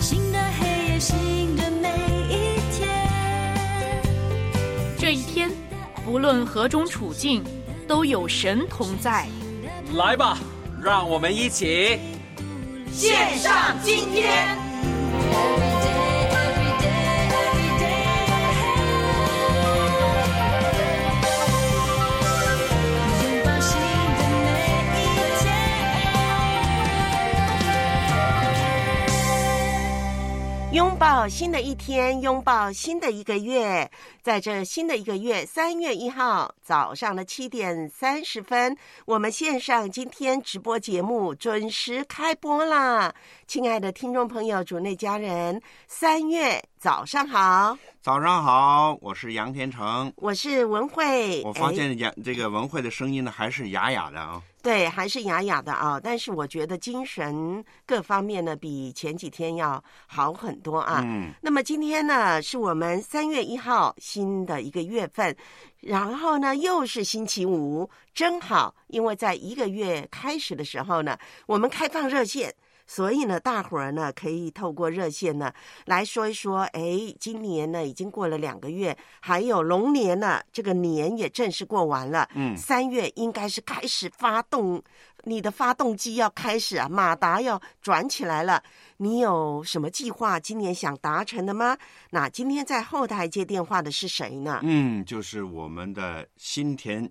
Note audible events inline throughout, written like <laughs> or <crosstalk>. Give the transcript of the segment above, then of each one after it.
新的黑夜，新的每一天。这一天，不论何种处境，都有神同在。来吧，让我们一起献上今天。拥抱新的一天，拥抱新的一个月。在这新的一个月，三月一号早上的七点三十分，我们线上今天直播节目准时开播啦！亲爱的听众朋友、主内家人，三月早上好，早上好，我是杨天成。我是文慧。我发哎现杨这个文慧的声音呢，还是哑哑的啊。对，还是哑哑的啊，但是我觉得精神各方面呢，比前几天要好很多啊。嗯，那么今天呢，是我们三月一号新的一个月份，然后呢又是星期五，真好，因为在一个月开始的时候呢，我们开放热线。所以呢，大伙儿呢可以透过热线呢来说一说，哎，今年呢已经过了两个月，还有龙年呢，这个年也正式过完了。嗯三月应该是开始发动，你的发动机要开始啊，马达要转起来了。你有什么计划今年想达成的吗？那今天在后台接电话的是谁呢？嗯，就是我们的新田，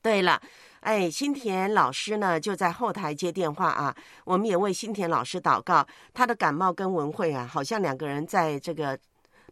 对了，哎，新田老师呢就在后台接电话啊。我们也为新田老师祷告，他的感冒跟文慧啊，好像两个人在这个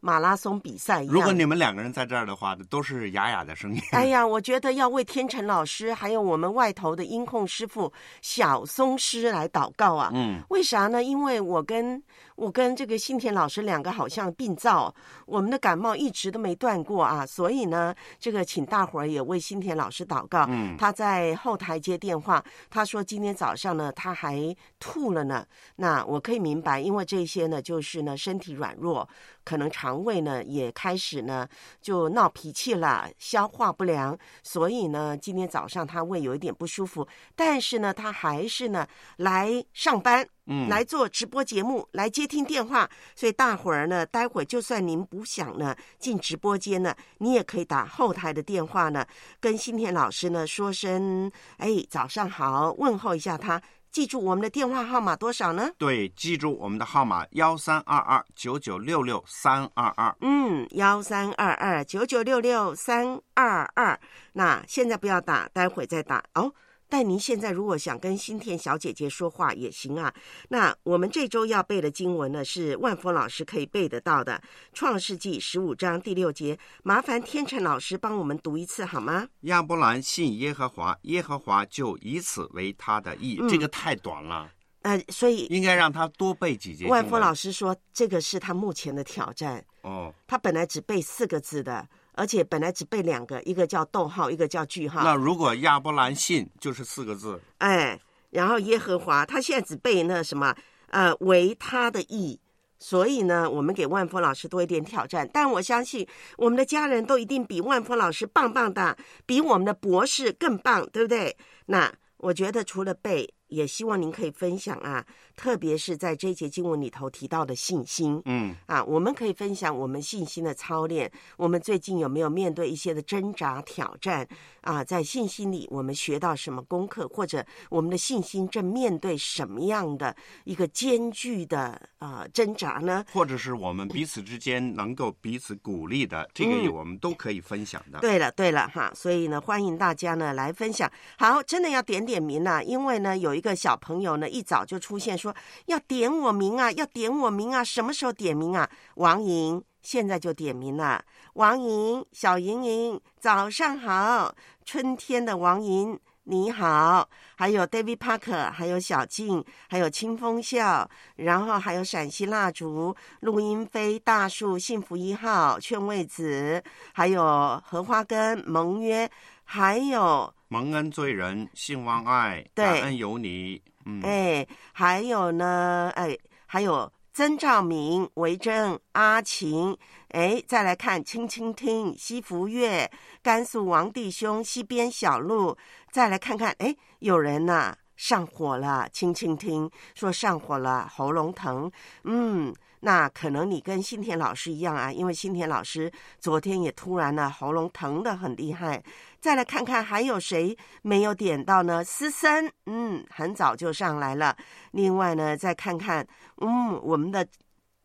马拉松比赛一样。如果你们两个人在这儿的话，都是哑哑的声音。哎呀，我觉得要为天成老师还有我们外头的音控师傅小松师来祷告啊。嗯，为啥呢？因为我跟我跟这个新田老师两个好像病灶，我们的感冒一直都没断过啊。所以呢，这个请大伙儿也为新田老师祷告。嗯他在后台接电话，他说今天早上呢他还吐了呢。那我可以明白，因为这些呢就是呢身体软弱，可能肠胃呢也开始呢就闹脾气了，消化不良，所以呢今天早上他胃有一点不舒服，但是呢他还是呢来上班。嗯来做直播节目，来接听电话，所以大伙儿呢，待会儿就算您不想呢进直播间呢，你也可以打后台的电话呢，跟新田老师呢说声哎早上好，问候一下他。记住我们的电话号码多少呢？对，记住我们的号码幺三二二九九六六三二二。嗯，幺三二二九九六六三二二。那现在不要打，待会再打哦。但您现在如果想跟新田小姐姐说话也行啊。那我们这周要背的经文呢，是万峰老师可以背得到的，《创世纪》十五章第六节。麻烦天成老师帮我们读一次好吗？亚伯兰信耶和华，耶和华就以此为他的义。嗯这个太短了，呃，所以应该让他多背几节。万峰老师说，这个是他目前的挑战。哦，他本来只背四个字的，而且本来只背两个，一个叫逗号，一个叫句号。那如果亚伯兰信就是四个字，哎，然后耶和华，他现在只背那什么，呃，为他的意。所以呢，我们给万峰老师多一点挑战，但我相信我们的家人都一定比万峰老师棒棒的，比我们的博士更棒，对不对？那我觉得除了背，也希望您可以分享啊，特别是在这一节经文里头提到的信心。嗯，啊，我们可以分享我们信心的操练。我们最近有没有面对一些的挣扎挑战啊？在信心里，我们学到什么功课，或者我们的信心正面对什么样的一个艰巨的啊挣扎呢？或者是我们彼此之间能够彼此鼓励的，这个我们都可以分享的。对了，对了哈，所以呢，欢迎大家呢来分享。好，真的要点点名啊，因为呢，有一个小朋友呢一早就出现说要点我名啊，要点我名啊，什么时候点名啊？王莹现在就点名了，王莹，小莹莹，早上好，春天的王莹。你好，还有 David Parker，还有小静，还有清风笑，然后还有陕西蜡烛、录音飞、大树、幸福一号、劝慰子，还有荷花根、盟约，还有蒙恩罪人，信望爱，对感恩有你。哎，还有呢，哎，还有曾照明、维珍、阿琴，哎，再来看青青听、西福月、甘肃王弟兄、西边小路，再来看看，哎，有人呐、上火了，青青听说上火了，喉咙疼，嗯。那可能你跟新田老师一样啊，因为新田老师昨天也突然呢喉咙疼得很厉害。再来看看还有谁没有点到呢？思森，嗯，很早就上来了。另外呢，再看看，嗯，我们的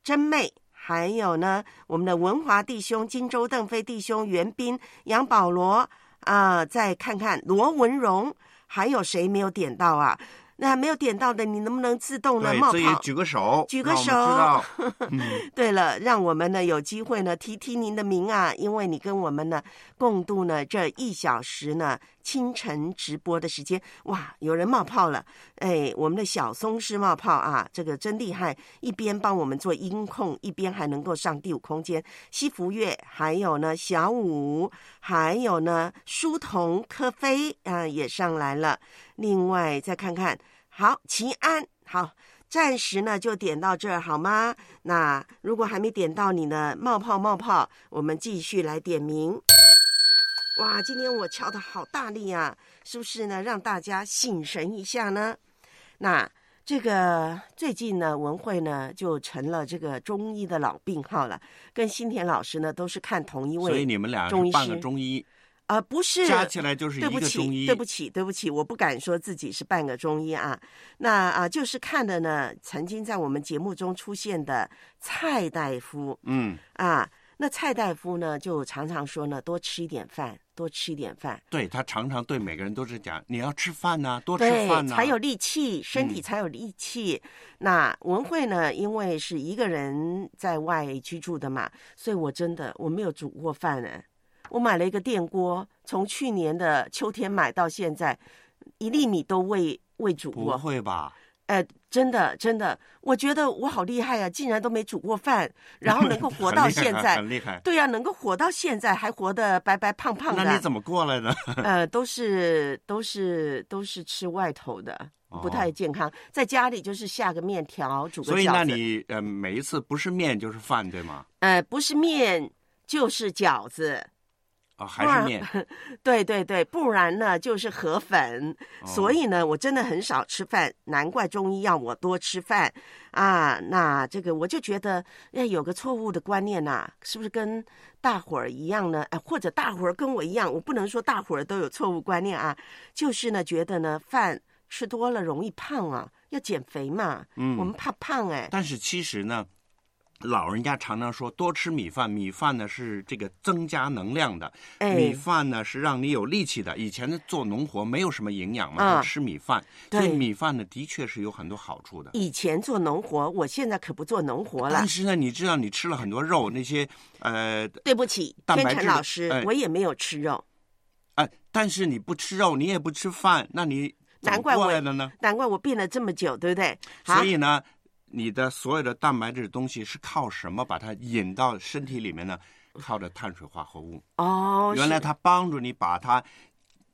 真妹，还有呢，我们的文华弟兄、荆州邓飞弟兄、袁斌、杨保罗啊、再看看罗文荣，还有谁没有点到啊？那没有点到的，你能不能自动的对，冒泡？举个手，举个手知道。<laughs> 嗯，对了，让我们呢有机会呢提提您的名啊，因为你跟我们呢共度呢这一小时呢清晨直播的时间，哇，有人冒泡了，哎，我们的小松狮冒泡啊，这个真厉害，一边帮我们做音控，一边还能够上第五空间，西福月，还有呢小五，还有呢书童柯飞啊、也上来了，另外再看看，好，齐安，好。暂时呢就点到这儿好吗？那如果还没点到你呢冒泡冒泡，我们继续来点名。哇，今天我敲的好大力啊，是不是呢？让大家醒神一下呢？那这个最近呢，文慧呢就成了这个中医的老病号了，跟新田老师呢都是看同一位所以你们俩中医是半个中医，啊、不是加起来就是一对不起，个中医。对不起，对不起，我不敢说自己是半个中医啊。那啊，就是看的呢，曾经在我们节目中出现的蔡大夫嗯，啊。那蔡大夫呢，就常常说呢，多吃一点饭，多吃一点饭，对他常常对每个人都是讲，你要吃饭呐、多吃对，饭呐、才有力气，身体嗯才有力气。那文慧呢，因为是一个人在外居住的嘛，所以我真的我没有煮过饭哎。我买了一个电锅，从去年的秋天买到现在，一粒米都未未煮过不过。会吧？哎，真的真的，我觉得我好厉害啊，竟然都没煮过饭，然后能够活到现在 <laughs> 很。厉害。对呀、能够活到现在，还活得白白胖胖的。那你怎么过来的？<laughs> 呃，都是都是都是吃外头的，不太哦健康。在家里就是下个面条，煮个所以那。你呃每一次不是面就是饭对吗？呃，不是面就是饺子，啊、还是面？<laughs> 对对对，不然呢就是河粉。哦所以呢，我真的很少吃饭，难怪中医要我多吃饭啊。那这个我就觉得，哎，有个错误的观念呐、是不是跟大伙儿一样呢？哎，或者大伙儿跟我一样，我不能说大伙儿都有错误观念啊，就是呢，觉得呢饭吃多了容易胖啊，要减肥嘛。嗯我们怕胖哎、但是其实呢，老人家常常说多吃米饭，米饭呢是这个增加能量的，哎米饭呢是让你有力气的。以前呢做农活没有什么营养嘛，啊就吃米饭，所以对米饭呢的确是有很多好处的。以前做农活，我现在可不做农活了但。是呢，你知道你吃了很多肉，那些呃对不起，天成老师，哎我也没有吃肉。哎、但是你不吃肉，你也不吃饭，那你难怪我过来的呢？难怪我病了这么久，对不对？所以呢，你的所有的蛋白质的东西是靠什么把它引到身体里面呢？靠着碳水化合物。哦，原来它帮助你把它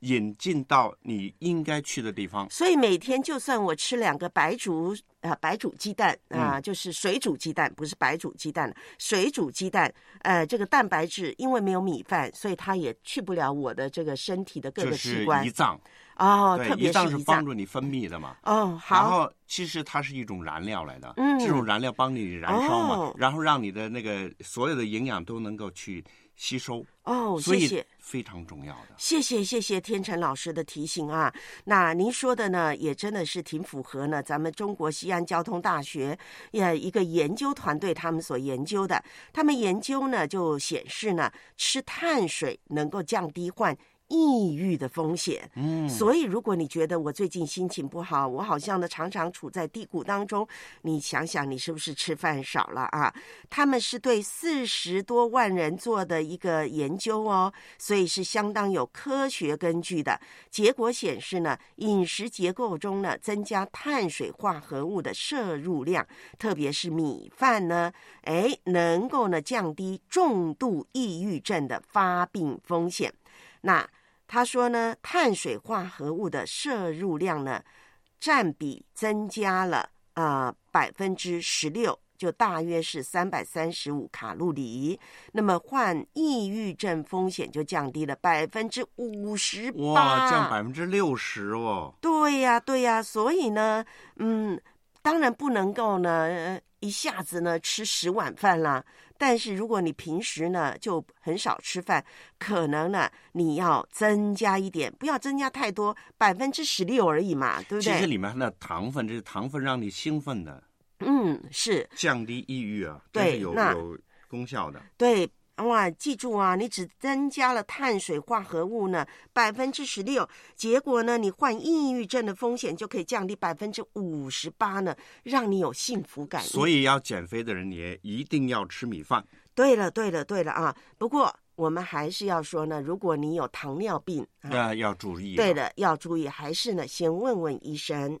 引进到你应该去的地方。所以每天就算我吃两个白煮啊、白煮鸡蛋啊、嗯就是水煮鸡蛋，不是白煮鸡蛋，水煮鸡蛋，呃，这个蛋白质因为没有米饭，所以它也去不了我的这个身体的各个器官胰脏，哦，对，特别胰脏是帮助你分泌的嘛。哦，好然好，后其实它是一种燃料来的，嗯这种燃料帮你燃烧嘛，哦然后让你的那个所有的营养都能够去吸收，哦，所以谢谢。非常重要的。谢谢谢谢天成老师的提醒啊，那您说的呢，也真的是挺符合呢，咱们中国西安交通大学呃一个研究团队他们所研究的，他们研究呢就显示呢，吃碳水能够降低患抑郁的风险。嗯，所以，如果你觉得我最近心情不好，我好像呢常常处在低谷当中，你想想，你是不是吃饭少了啊？他们是对四十多万人做的一个研究哦，所以是相当有科学根据的。结果显示呢，饮食结构中呢增加碳水化合物的摄入量，特别是米饭呢，哎，能够呢降低重度抑郁症的发病风险。那他说呢，碳水化合物的摄入量呢，占比增加了啊百分之十六，就大约是三百三十五卡路里。那么患抑郁症风险就降低了百分之五十八，哇，降百分之六十哦。对呀，对呀，所以呢，嗯，当然不能够呢呃一下子呢吃十碗饭啦。但是如果你平时呢就很少吃饭，可能呢你要增加一点，不要增加太多，百分之十六而已嘛，对不对其实？里面的糖分，这是糖分让你兴奋的，嗯，是降低抑郁啊，对这是有有功效的。对。哇，记住啊，你只增加了碳水化合物呢百分之十六，结果呢，你患抑郁症的风险就可以降低百分之五十八呢，让你有幸福感。所以要减肥的人也一定要吃米饭。对了，对了，对了啊！不过我们还是要说呢，如果你有糖尿病，啊、那要注意。对，的，要注意，还是呢，先问问医生。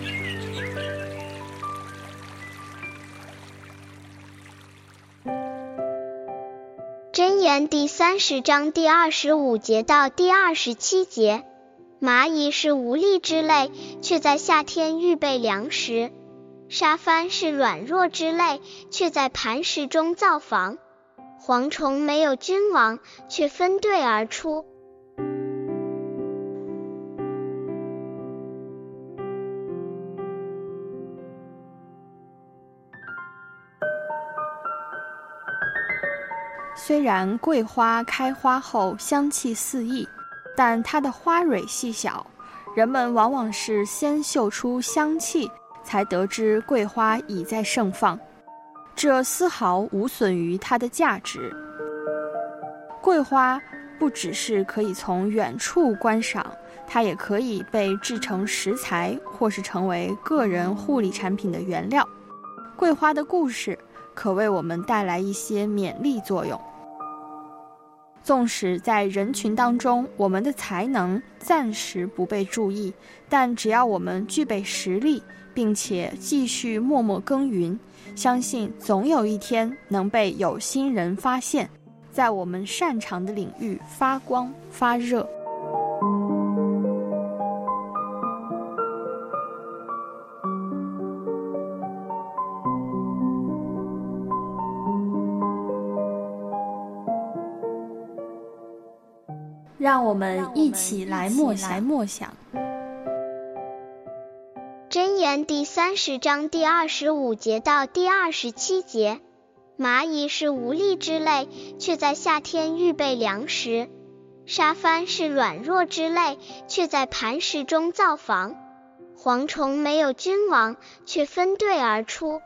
第三十章第二十五节到第二十七节，蚂蚁是无力之类，却在夏天预备粮食；沙帆是软弱之类，却在磐石中造房。蝗虫没有君王，却分队而出。虽然桂花开花后香气四溢，但它的花蕊细小，人们往往是先嗅出香气，才得知桂花已在盛放，这丝毫无损于它的价值。桂花不只是可以从远处观赏，它也可以被制成食材，或是成为个人护理产品的原料。桂花的故事可为我们带来一些勉励作用。纵使在人群当中，我们的才能暂时不被注意，但只要我们具备实力，并且继续默默耕耘，相信总有一天能被有心人发现，在我们擅长的领域发光发热。让我们一起来默想默想。箴言第三十章第二十五节到第二十七节，蚂蚁是无力之类，却在夏天预备粮食；沙帆是软弱之类，却在磐石中造房。蝗虫没有君王，却分队而出。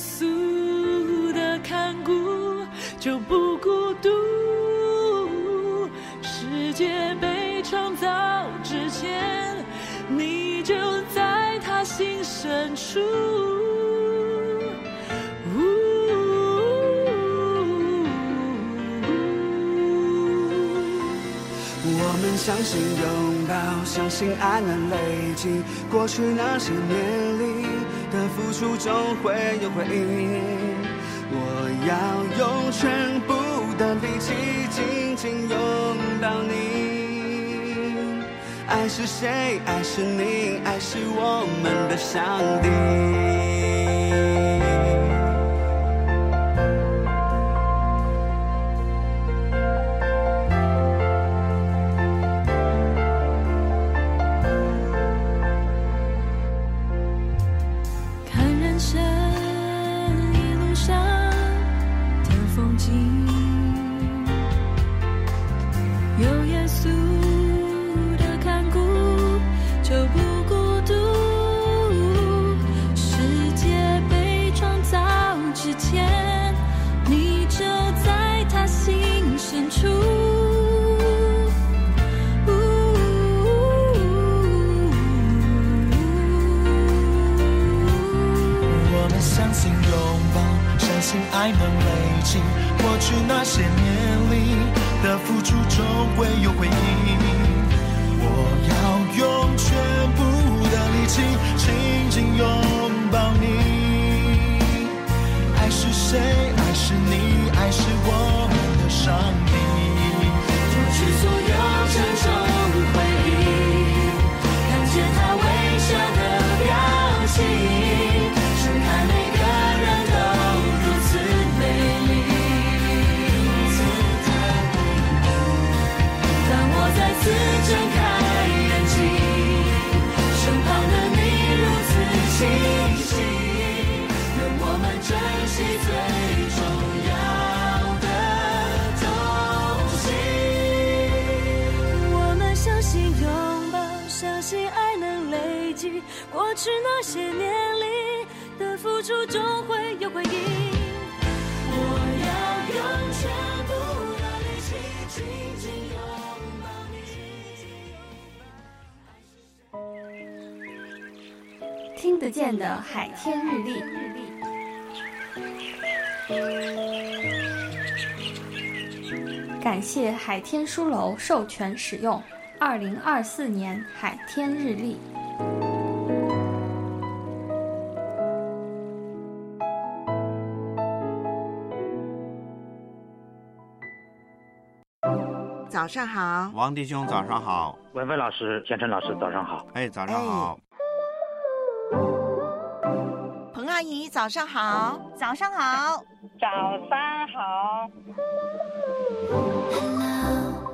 稣的看顾，就不孤独。世界被创造之前，你就在他心深处。我们相信拥抱，相信爱能累积过去那些年付出，总会有回应。我要用全部的力气紧紧拥抱你。爱是谁？爱是你，爱是我们的上帝。谢海天书楼授权使用二零二四年海天日历。早上好，王弟兄早上好，文文老师、建成老师早上好。哎，早上好。彭阿姨早上好，早上好，早上好，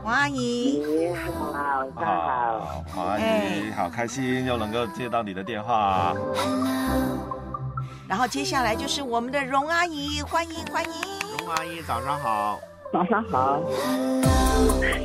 王阿姨，你好，早上好，王阿姨，好开心又能够接到你的电话。然后接下来就是我们的荣阿姨，欢迎欢迎，荣阿姨早上好，早上好，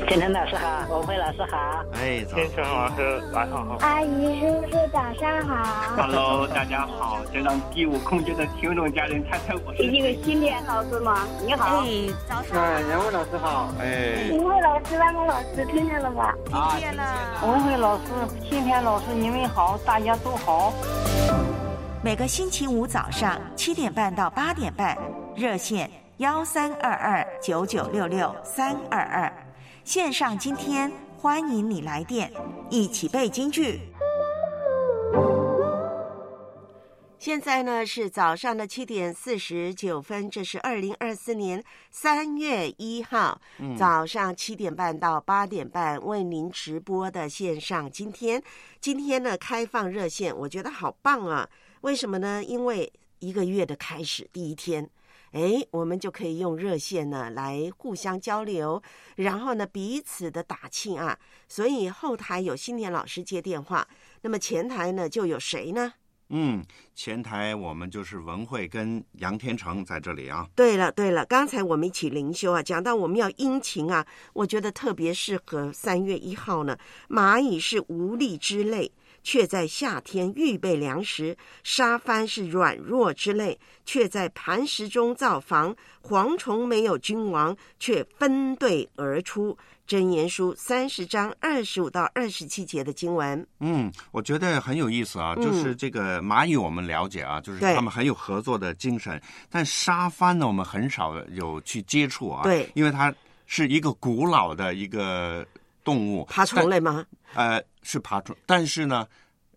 建成老师好，文慧老师好，哎，早建成老师晚上好，阿姨叔叔早上好，Hello，大家好，先让第五空间的听众家人猜猜我是一个新田老师吗？你好，哎，早上哎，杨伟老师好，哎，文慧老师、万峰老师听见了吧？听见了，文慧老师、新天老师，你们好，大家都好。每个星期五早上七点半到八点半，热线幺三二二九九六六三二二，线上今天欢迎你来电，一起背京剧。现在呢是早上的七点四十九分，这是二零二四年三月一号、嗯早上七点半到八点半为您直播的线上。今天今天呢开放热线，我觉得好棒啊！为什么呢？因为一个月的开始第一天。哎，我们就可以用热线呢来互相交流，然后呢彼此的打气啊。所以后台有新年老师接电话，那么前台呢就有谁呢？嗯，前台我们就是文慧跟杨天成在这里啊。对了对了，刚才我们一起灵修啊，讲到我们要殷勤啊，我觉得特别适合三月一号呢。蚂蚁是无力之类，却在夏天预备粮食；沙帆是软弱之类，却在磐石中造房；蝗虫没有君王，却分队而出。箴言书三十章二十五到二十七节的经文。嗯，我觉得很有意思啊，嗯就是这个蚂蚁我们了解啊，就是他们很有合作的精神，但沙帆呢，我们很少有去接触啊，对因为它是一个古老的一个动物，爬虫类吗？呃，是爬虫，但是呢，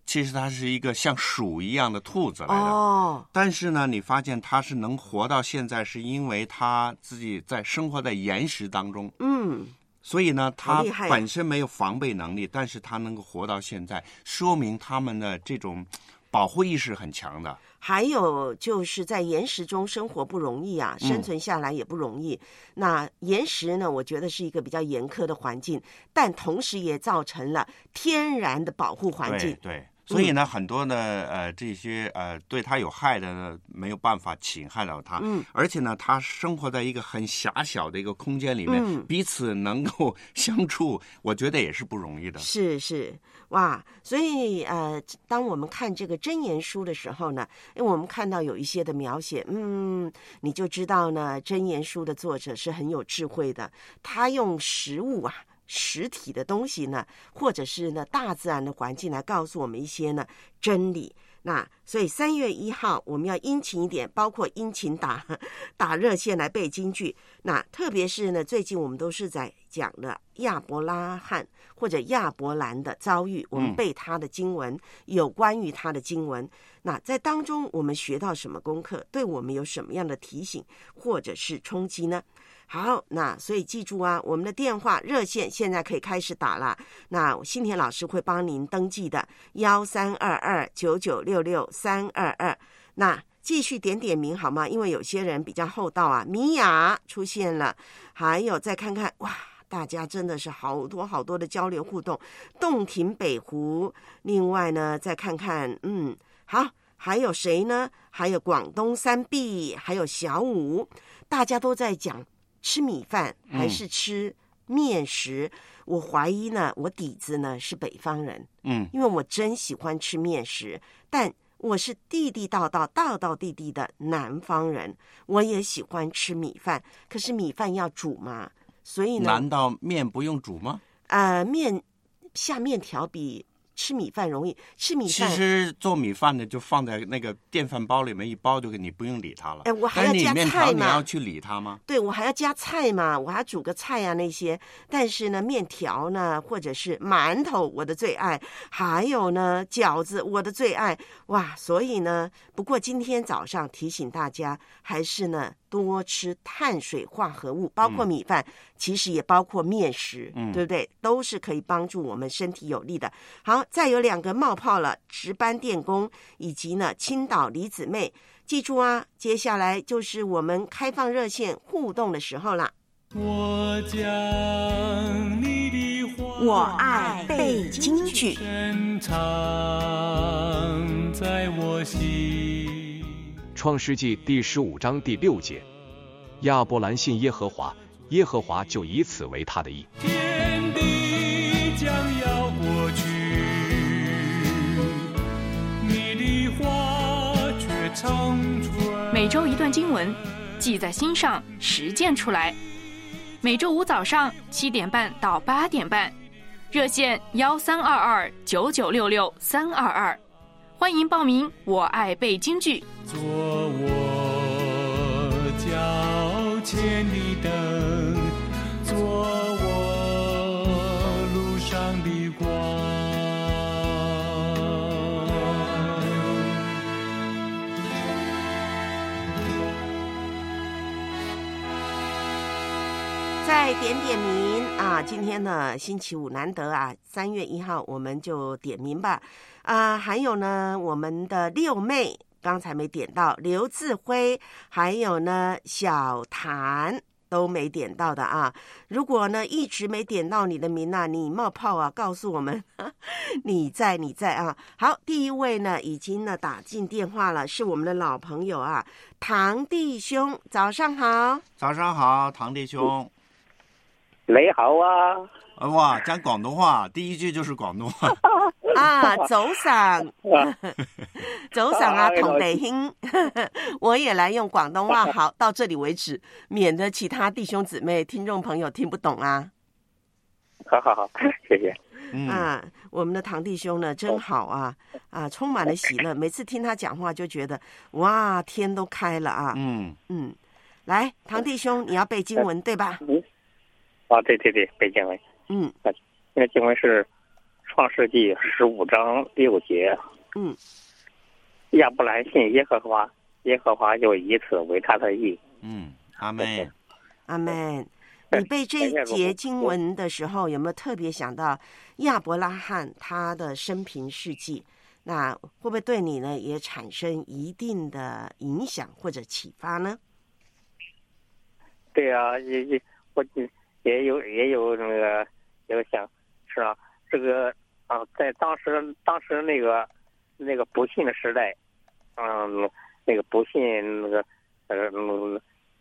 其实它是一个像鼠一样的兔子来的。哦，但是呢，你发现它是能活到现在，是因为它自己在生活在岩石当中，嗯，所以呢，它本身没有防备能力，但是它能够活到现在，说明它们的这种保护意识很强的。还有就是在岩石中生活不容易啊，嗯生存下来也不容易。那岩石呢，我觉得是一个比较严苛的环境，但同时也造成了天然的保护环境。对对，所以呢，很多呢，呃，这些呃对它有害的呢，没有办法侵害到它。嗯，而且呢，它生活在一个很狭小的一个空间里面，嗯彼此能够相处，我觉得也是不容易的。是是，哇！所以呃，当我们看这个真言书的时候呢，因为我们看到有一些的描写，嗯，你就知道呢，真言书的作者是很有智慧的，他用实物啊。实体的东西呢，或者是呢大自然的环境来告诉我们一些呢真理。那所以三月一号我们要殷勤一点，包括殷勤打 <laughs> 打热线来背京剧。那特别是呢，最近我们都是在讲了亚伯拉罕或者亚伯兰的遭遇，我们嗯背他的经文，有关于他的经文。那在当中我们学到什么功课？对我们有什么样的提醒或者是冲击呢？好，那所以记住啊，我们的电话热线现在可以开始打了。那新田老师会帮您登记的，幺三二二九九六六三二二。那继续点点名好吗？因为有些人比较厚道啊。米娅出现了，还有再看看哇。大家真的是好多好多的交流互动，洞庭北湖。另外呢，再看看，嗯，好，还有谁呢？还有广东三 B，还有小五，大家都在讲吃米饭还是吃面食。我怀疑呢，我底子呢是北方人，嗯，因为我真喜欢吃面食，但我是地地道道、道道地地的南方人，我也喜欢吃米饭。可是米饭要煮嘛，所以呢，难道面不用煮吗？呃，面下面条比吃米饭容易。吃米饭其，实做米饭的就放在那个电饭煲里面一包，就给你不用理它了。哎我还要加菜吗你要去理它吗？对我还要加菜嘛，我还要煮个菜啊那些。但是呢，面条呢，或者是馒头，我的最爱，还有呢饺子，我的最爱。哇，所以呢，不过今天早上提醒大家，还是呢多吃碳水化合物，包括米饭，其实也包括面食，嗯对不对？都是可以帮助我们身体有利的。好，再有两个冒泡了，值班电工以及呢青岛李姊妹。记住啊，接下来就是我们开放热线互动的时候啦。我将你的话我爱背京剧。深藏在我心。创世纪第十五章第六节，亚伯兰信耶和华，耶和华就以此为他的意。天地将要过去，你的话却。每周一段经文，记在心上，实践出来。每周五早上七点半到八点半，热线幺三二二九九六六三二二，欢迎报名。我爱背京剧。做我脚前的灯，做我路上的光。再点点名啊！今天呢，星期五难得啊，三月一号我们就点名吧。啊，还有呢，我们的六妹刚才没点到，刘志辉，还有呢小谭都没点到的啊。如果呢一直没点到你的名啊，你冒泡啊，告诉我们 <laughs> 你在你在啊。好，第一位呢已经呢打进电话了，是我们的老朋友啊，唐弟兄，早上好。早上好，唐弟兄。你好啊！呃哇，讲广东话，第一句就是广东话。<laughs> 啊，<laughs> 走散，<laughs> 走散啊，<laughs> 同北兄，我也来用广东话，好，到这里为止，免得其他弟兄姊妹、听众朋友听不懂啊。好好好，谢谢。嗯啊，我们的堂弟兄呢，真好啊，啊，充满了喜乐。每次听他讲话，就觉得哇，天都开了啊。嗯嗯，来，堂弟兄，你要背经文对吧？嗯。啊，对对对，背经文。嗯。那个经文是《创世纪》十五章六节。嗯。亚伯兰信耶和华，耶和华就以此为他的意。嗯，阿门。阿门。你背这一节经文的时候，有没有特别想到亚伯拉罕他的生平事迹？那会不会对你呢也产生一定的影响或者启发呢？对啊，也也我也有也有那个有想是啊，这个啊，在当时当时那个那个不信的时代，嗯，那个不信那个呃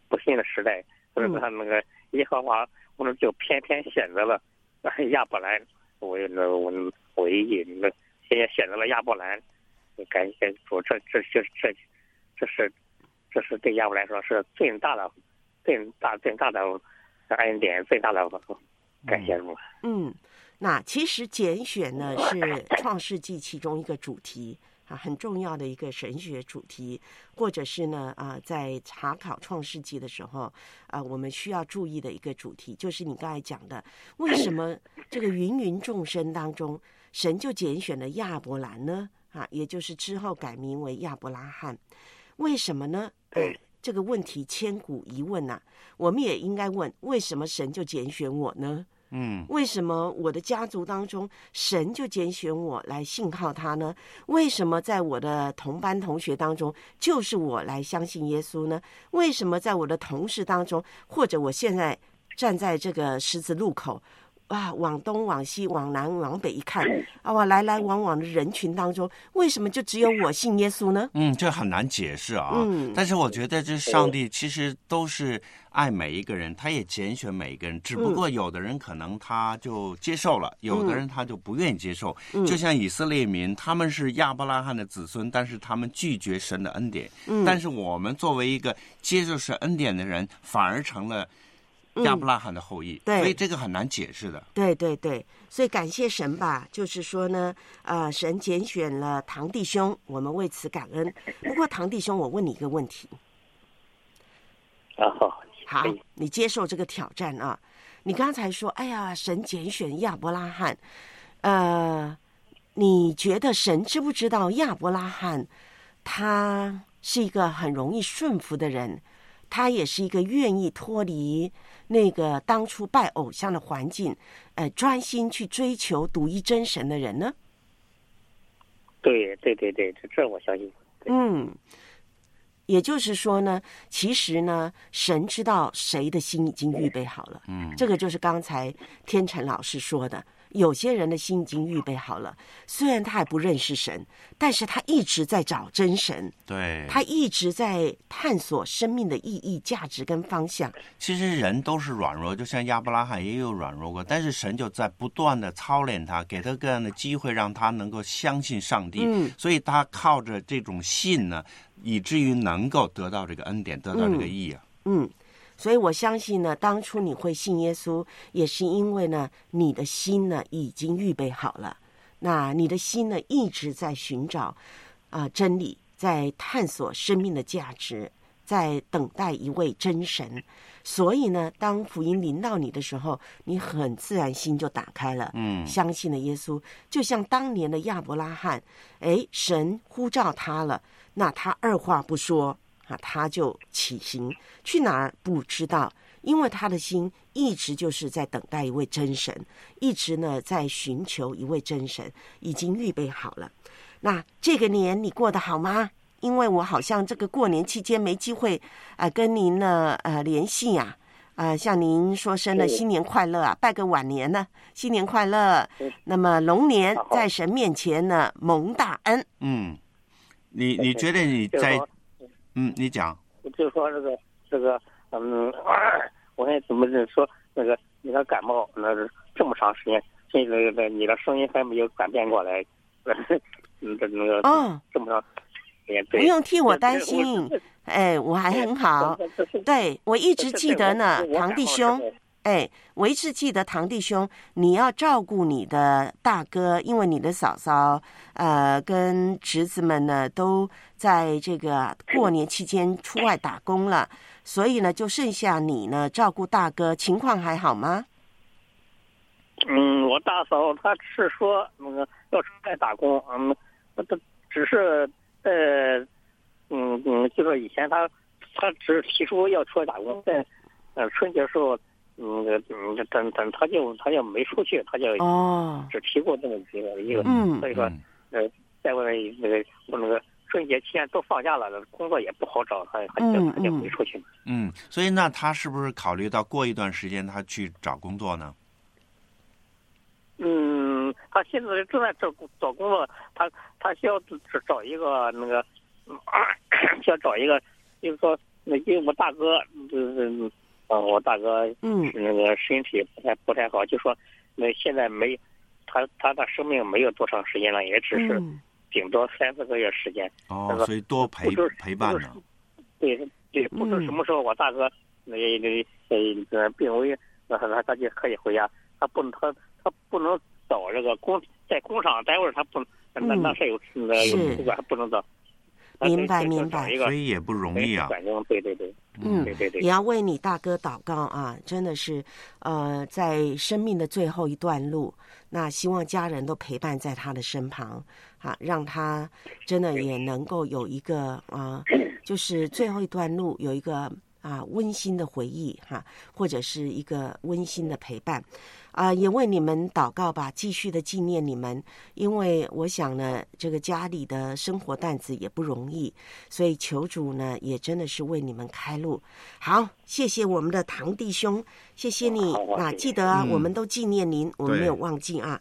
不信的时代，所以他那个。耶和华，我们就偏偏选择了亚伯兰为那为唯一那现在选择了亚伯兰，感谢主，这这这这这是这是对亚伯来说是最大的最大最大的恩典，最大的感谢主。嗯，那其实拣选呢是创世纪其中一个主题。啊，很重要的一个神学主题，或者是呢，啊，在查考创世纪的时候，啊，我们需要注意的一个主题，就是你刚才讲的，为什么这个芸芸众生当中，神就拣选了亚伯兰呢？啊，也就是之后改名为亚伯拉罕，为什么呢？嗯，这个问题千古疑问呐，我们也应该问，为什么神就拣选我呢？嗯，为什么我的家族当中神就拣选我来信靠他呢？为什么在我的同班同学当中就是我来相信耶稣呢？为什么在我的同事当中，或者我现在站在这个十字路口？啊，往东、往西、往南、往北一看，啊，我来来往往的人群当中，为什么就只有我信耶稣呢？嗯，这很难解释啊。嗯，但是我觉得这上帝其实都是爱每一个人，他也拣选每一个人，只不过有的人可能他就接受了，有的人他就不愿意接受。嗯，就像以色列民，他们是亚伯拉罕的子孙，但是他们拒绝神的恩典。嗯，但是我们作为一个接受神恩典的人，反而成了。亚伯拉罕的后裔，对，所以这个很难解释的。对对对，所以感谢神吧，就是说呢，呃，神拣选了堂弟兄，我们为此感恩。不过堂弟兄，我问你一个问题。啊好，好，你接受这个挑战啊？你刚才说，哎呀，神拣选亚伯拉罕，呃，你觉得神知不知道亚伯拉罕他是一个很容易顺服的人？他也是一个愿意脱离那个当初拜偶像的环境，呃，专心去追求独一真神的人呢？对对对对，这这我相信。嗯，也就是说呢，其实呢，神知道谁的心已经预备好了。嗯，这个就是刚才天成老师说的。有些人的心已经预备好了，虽然他还不认识神，但是他一直在找真神。对，他一直在探索生命的意义、价值跟方向。其实人都是软弱，就像亚伯拉罕也有软弱过，但是神就在不断的操练他，给他各样的机会，让他能够相信上帝。嗯，所以他靠着这种信呢，以至于能够得到这个恩典，得到这个义啊。嗯。所以我相信呢，当初你会信耶稣，也是因为呢，你的心呢已经预备好了。那你的心呢一直在寻找啊真理，在探索生命的价值，在等待一位真神。所以呢，当福音临到你的时候，你很自然心就打开了，嗯，相信了耶稣。就像当年的亚伯拉罕，哎，神呼召他了，那他二话不说。啊，他就起行去哪儿不知道，因为他的心一直就是在等待一位真神，一直呢在寻求一位真神，已经预备好了。那这个年你过得好吗？因为我好像这个过年期间没机会啊跟您呢呃联系呀，啊向您说声呢新年快乐啊，拜个晚年呢，新年快乐。那么龙年在神面前呢蒙大恩。嗯，你你觉得你在？嗯，你讲。就说这个这个，嗯，我还怎么说那个你的感冒，那是这么长时间，现在你的声音还没有转变过来，嗯，这那个哦，这么长时间，不用替我担心，哎，我还很好。对，我一直记得呢，堂弟兄。哎，我一直记得堂弟兄，你要照顾你的大哥，因为你的嫂嫂呃跟侄子们呢都在这个过年期间出外打工了，所以呢就剩下你呢照顾大哥，情况还好吗？嗯，我大嫂她是说那个要出来打工，嗯，她只是呃，嗯嗯，就说以前她她只是提出要出来打工，在呃春节时候。嗯，嗯，等等，他就他就没出去，他就哦，只提过这么几个一个，嗯，所以说，呃，在外面那个那个春节期间都放假了，工作也不好找，他他就他就没出去。嗯，所以那他是不是考虑到过一段时间他去找工作呢？嗯，他现在正在找找工作，他他需要找找一个那个，<coughs> 需要找一个，就是说，那因为我大哥就是。嗯，我大哥嗯那个身体不太不太好，就说那现在没他他的生命没有多长时间了，也只是顶多三四个月时间。哦，所以多陪陪伴呢。对对，不知什么时候我大哥那那呃病危，那他他就可以回家。他不能他他不能走这个工在工厂待会儿，他不那那是有那有主管不能找。明白明白，所以也不容易啊。对对对，嗯，对对对，也要为你大哥祷告啊！真的是，呃，在生命的最后一段路，那希望家人都陪伴在他的身旁啊，让他真的也能够有一个啊，就是最后一段路有一个啊温馨的回忆哈，或者是一个温馨的陪伴。啊，也为你们祷告吧，继续的纪念你们，因为我想呢，这个家里的生活担子也不容易，所以求主呢，也真的是为你们开路。好，谢谢我们的堂弟兄，谢谢你啊，记得啊，我们都纪念您，我们没有忘记啊。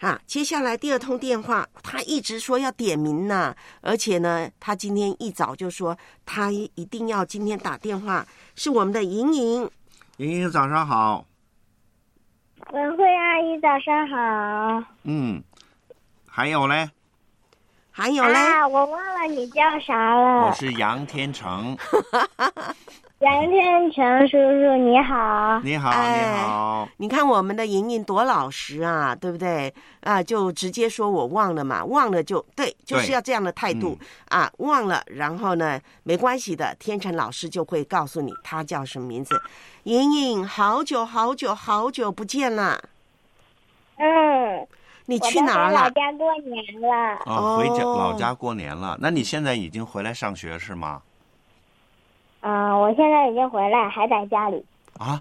啊，接下来第二通电话，他一直说要点名呢，而且呢，他今天一早就说他一定要今天打电话，是我们的莹莹，莹莹早上好。文慧阿姨，早上好。嗯，还有嘞？还有嘞？啊，我忘了你叫啥了。我是杨天成。<laughs> 杨天成叔叔，你好。你好，你好。你看我们的莹莹多老实啊，对不对？啊，就直接说我忘了嘛，忘了就对，就是要这样的态度啊。忘了，然后呢，没关系的，天成老师就会告诉你他叫什么名字。莹莹，好久好久好久不见了。嗯。你去哪儿了？老家过年了。哦，回家老家过年了。那你现在已经回来上学是吗？啊，我现在已经回来，还在家里。啊，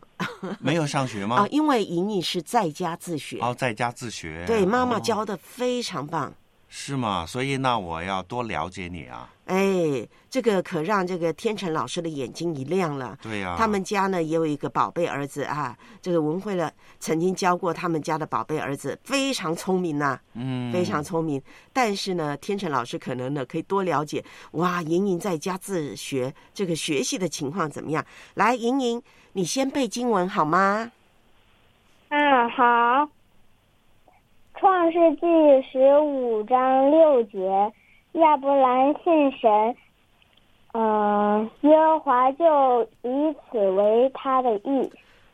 没有上学吗？<laughs> 啊，因为莹莹是在家自学。哦，在家自学。对，妈妈教的非常棒。是吗？所以那我要多了解你啊。哎，这个可让这个天成老师的眼睛一亮了。对呀，他们家呢也有一个宝贝儿子啊。这个文慧呢曾经教过他们家的宝贝儿子，非常聪明呐，嗯，非常聪明。但是呢，天成老师可能呢可以多了解。哇，莹莹在家自学，这个学习的情况怎么样？来，莹莹，你先背经文好吗？嗯，好。创世纪十五章六节，亚伯兰信神，嗯，耶和华就以此为他的意。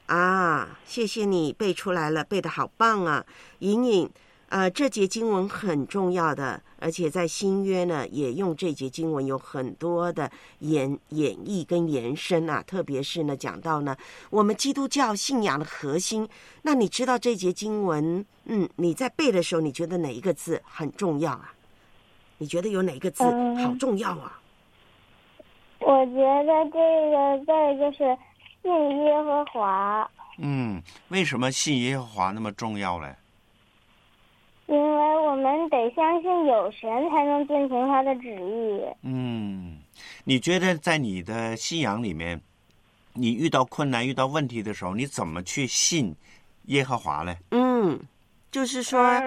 啊，谢谢你背出来了，背的好棒啊，莹莹。呃，这节经文很重要的，而且在新约呢，也用这节经文有很多的演演绎跟延伸啊。特别是呢，讲到呢，我们基督教信仰的核心。那你知道这节经文，嗯，你在背的时候，你觉得哪一个字很重要啊？你觉得有哪个字好重要啊？我觉得这个字就是信耶和华。嗯，为什么信耶和华那么重要嘞？因为我们得相信有神，才能遵循他的旨意。嗯，你觉得在你的信仰里面，你遇到困难、遇到问题的时候，你怎么去信耶和华呢？嗯，就是说，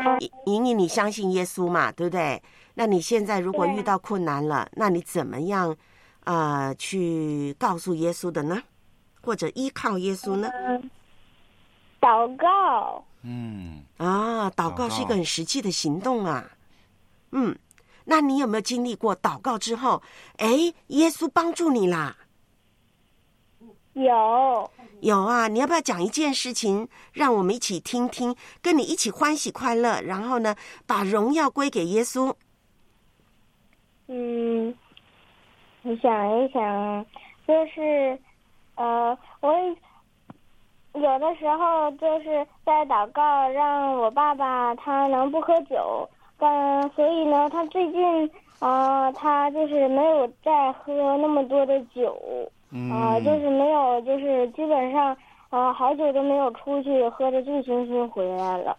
莹莹，你相信耶稣嘛，对不对？那你现在如果遇到困难了，那你怎么样啊去告诉耶稣的呢？或者依靠耶稣呢？祷告。嗯啊，祷告是一个很实际的行动啊。嗯，那你有没有经历过祷告之后，哎，耶稣帮助你啦？有有啊，你要不要讲一件事情，让我们一起听听，跟你一起欢喜快乐，然后呢，把荣耀归给耶稣？嗯，我想一想，就是呃，我有的时候就是在祷告，让我爸爸他能不喝酒，但所以呢，他最近啊、呃他就是没有再喝那么多的酒。啊、就是没有，就是基本上，啊，好久都没有出去喝的醉醺醺回来了。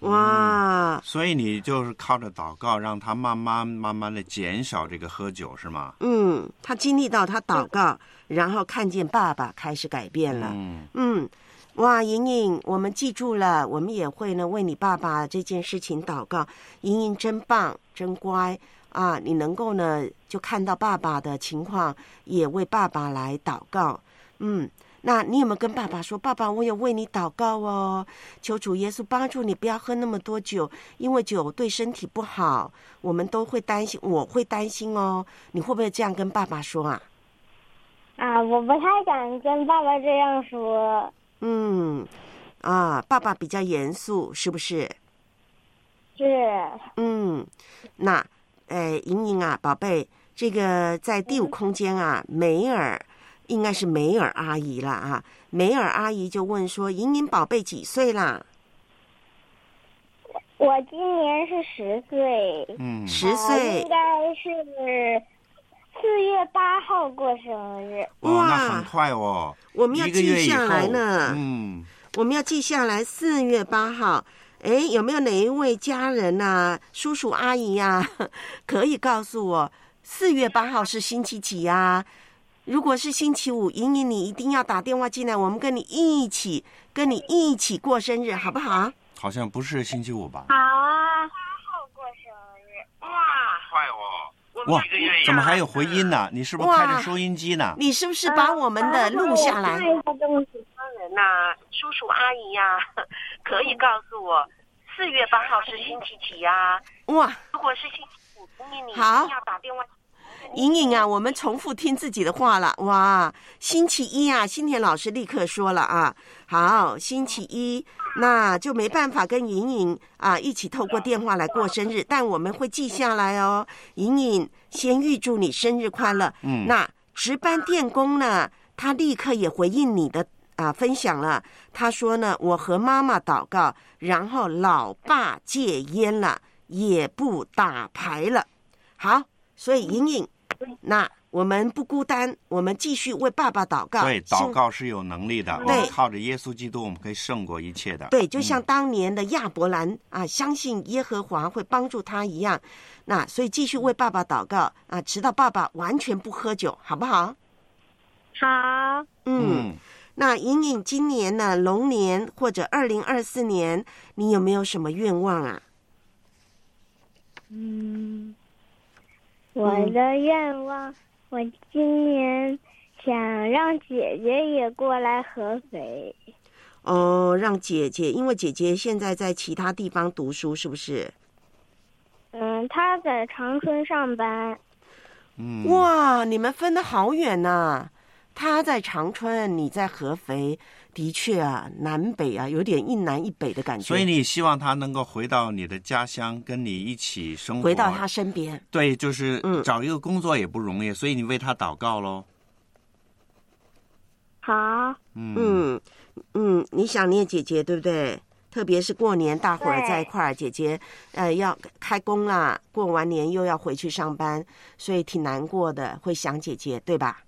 哇，所以你就是靠着祷告，让他慢慢慢慢的减少这个喝酒，是吗？嗯，他经历到他祷告，然后看见爸爸开始改变了。嗯嗯，哇，莹莹，我们记住了，我们也会呢为你爸爸这件事情祷告。莹莹真棒，真乖啊！你能够呢就看到爸爸的情况，也为爸爸来祷告。嗯，那你有没有跟爸爸说，爸爸，我有为你祷告哦，求主耶稣帮助你不要喝那么多酒，因为酒对身体不好，我们都会担心，我会担心哦。你会不会这样跟爸爸说啊？啊，我不太敢跟爸爸这样说。嗯，啊，爸爸比较严肃，是不是？是。嗯，那，呃，莹莹啊，宝贝，这个在第五空间啊，梅尔应该是梅尔阿姨了啊。梅尔阿姨就问说：“莹莹宝贝几岁啦我今年是十岁。嗯十岁应该是四月八号过生日。哇，那很快哦，我们要记下来呢嗯，我们要记下来，四月八号。哎，有没有哪一位家人呐、叔叔阿姨呀、<laughs> 可以告诉我，四月八号是星期几呀、如果是星期五，莹莹你一定要打电话进来，我们跟你一起跟你一起过生日，好不好？好像不是星期五吧？好啊。八号过生日。哇。快哦！哇，怎么还有回音呢？你是不是开着收音机呢？你是不是把我们的录下来？啊我看一个东西家人呐、叔叔阿姨呀、<laughs> 可以告诉我，四月八号是星期几呀、哇！如果是星期五，莹莹你一定要打电话。莹莹啊，我们重复听自己的话了。哇，星期一啊，新田老师立刻说了啊，好，星期一，那就没办法跟莹莹啊一起透过电话来过生日，但我们会记下来哦。莹莹，先预祝你生日快乐。嗯那值班电工呢，他立刻也回应你的啊分享了。他说呢，我和妈妈祷告，然后老爸戒烟了，也不打牌了。好，所以莹莹，那我们不孤单，我们继续为爸爸祷告。对，祷告是有能力的，我对们靠着耶稣基督，我们可以胜过一切的。对，就像嗯当年的亚伯兰啊，相信耶和华会帮助他一样。那所以继续为爸爸祷告啊，直到爸爸完全不喝酒，好不好？好。嗯，那莹莹今年呢，龙年或者二零二四年，你有没有什么愿望啊？嗯，我的愿望，我今年想让姐姐也过来合肥。哦，让姐姐，因为姐姐现在在其他地方读书，是不是？嗯，她在长春上班。嗯，哇，你们分的好远呐、他在长春，你在合肥，的确啊，南北啊，有点一南一北的感觉。所以你希望他能够回到你的家乡，跟你一起生活，回到他身边。对，就是嗯找一个工作也不容易，所以你为他祷告喽。好。嗯嗯嗯，你想念姐姐对不对？特别是过年大伙儿在一块儿，姐姐呃要开工啦，过完年又要回去上班，所以挺难过的，会想姐姐对吧？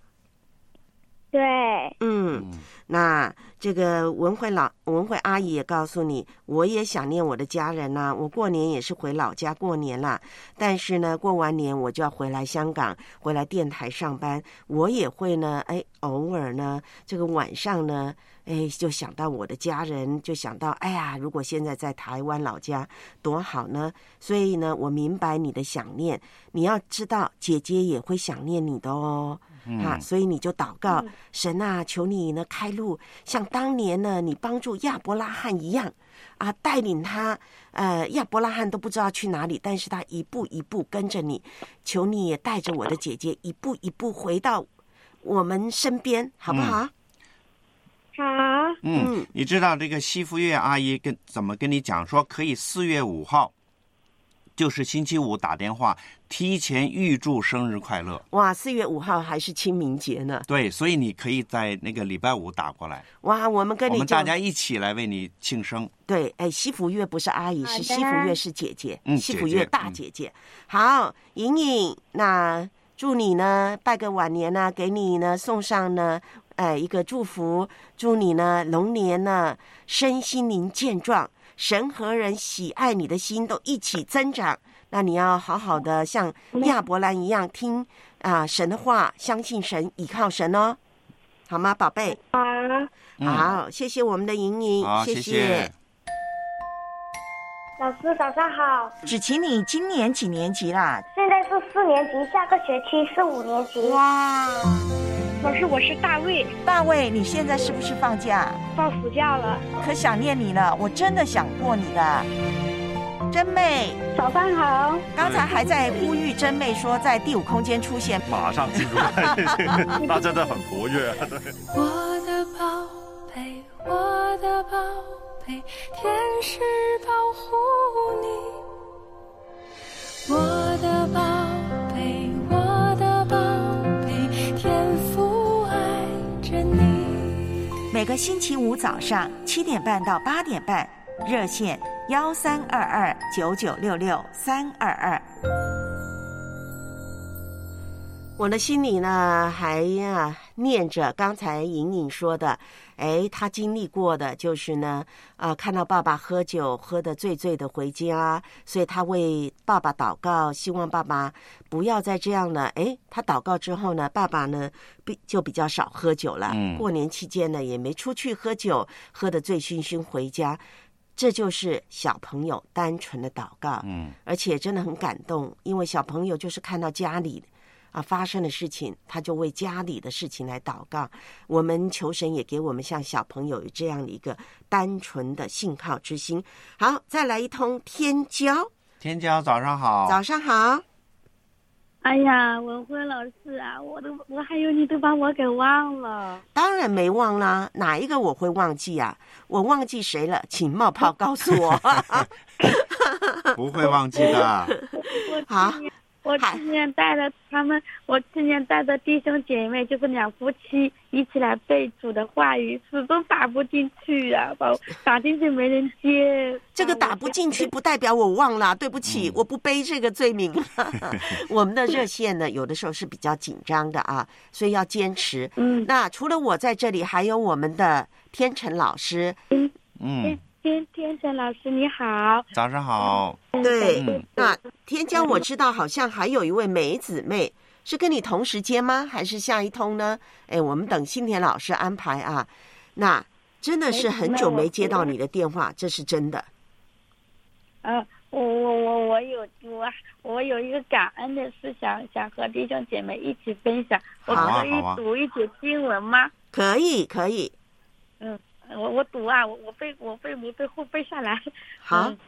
对。嗯，那这个文慧老文慧阿姨也告诉你，我也想念我的家人呐、我过年也是回老家过年啦，但是呢，过完年我就要回来香港，回来电台上班。我也会呢，哎，偶尔呢，这个晚上呢，哎，就想到我的家人，就想到，哎呀，如果现在在台湾老家多好呢。所以呢，我明白你的想念，你要知道，姐姐也会想念你的哦。嗯。啊，所以你就祷告、神啊，求你呢开路，像当年呢你帮助亚伯拉罕一样啊，带领他，呃，亚伯拉罕都不知道去哪里，但是他一步一步跟着你，求你也带着我的姐姐一步一步回到我们身边，好不好？好，嗯，你知道这个西福月阿姨跟怎么跟你讲说，可以四月五号，就是星期五打电话提前预祝生日快乐。哇，四月五号还是清明节呢，对，所以你可以在那个礼拜五打过来，哇，我们跟你们大家一起来为你庆生。对，哎，西府月不是阿姨，是西府月是姐姐，嗯西府月姐姐嗯大姐姐。好，莹莹，那祝你呢拜个晚年呢，给你呢送上呢，哎，一个祝福，祝你呢龙年呢身心灵健壮，神和人喜爱你的心都一起增长。那你要好好的像亚伯兰一样听啊、神的话，相信神，倚靠神哦，好吗，宝贝？好，嗯好，谢谢我们的莹莹，好，谢谢谢。老师早上好，芷琪，你今年几年级啦？现在是四年级，下个学期是五年级。哇，老师，我是大卫，大卫，你现在是不是放假？放暑假了。可想念你了，我真的想过你的。真妹，早上好，刚才还在呼吁真妹说在第五空间出现，马上进入概念，他真的很活跃。啊我的宝贝，我的宝贝，天使保护你。每个星期五早上七点半到八点半，热线幺三二二九九六六三二二。我的心里呢，还呀、念着刚才莹莹说的，哎，他经历过的就是呢，啊、看到爸爸喝酒喝得醉醉的回家，所以他为爸爸祷告，希望爸爸不要再这样了。哎，他祷告之后呢，爸爸呢比就比较少喝酒了，嗯过年期间呢也没出去喝酒，喝得醉醺醺回家。这就是小朋友单纯的祷告，嗯，而且真的很感动，因为小朋友就是看到家里啊发生的事情，他就为家里的事情来祷告。我们求神也给我们像小朋友有这样的一个单纯的信靠之心。好，再来一通天骄，天骄早上好。早上好。哎呀，文辉老师啊，我都我还有你都把我给忘了。当然没忘啦，哪一个我会忘记啊？我忘记谁了？请冒泡告诉我。<laughs> 不会忘记的。<laughs> 好我去年带的他们，我去年带的弟兄姐妹，就是两夫妻一起来背主的话语，始终打不进去啊，把我 <laughs> 打进去没人接。这个打不进去不代表我忘了，对不起，我不背这个罪名。<laughs> 我们的热线呢，有的时候是比较紧张的啊，所以要坚持。嗯，那除了我在这里，还有我们的天成老师。嗯嗯，天天成老师你好，早上好。对，嗯那天江我知道好像还有一位梅姊妹，是跟你同时间吗？还是下一通呢？哎，我们等新田老师安排啊。那真的是很久没接到你的电话，这是真的。嗯，我我我我有我我有一个感恩的事想想和弟兄姐妹一起分享，我可以好啊读一节经文吗？可以，可以。嗯，我我读啊，我我背我背我背后背下来。好嗯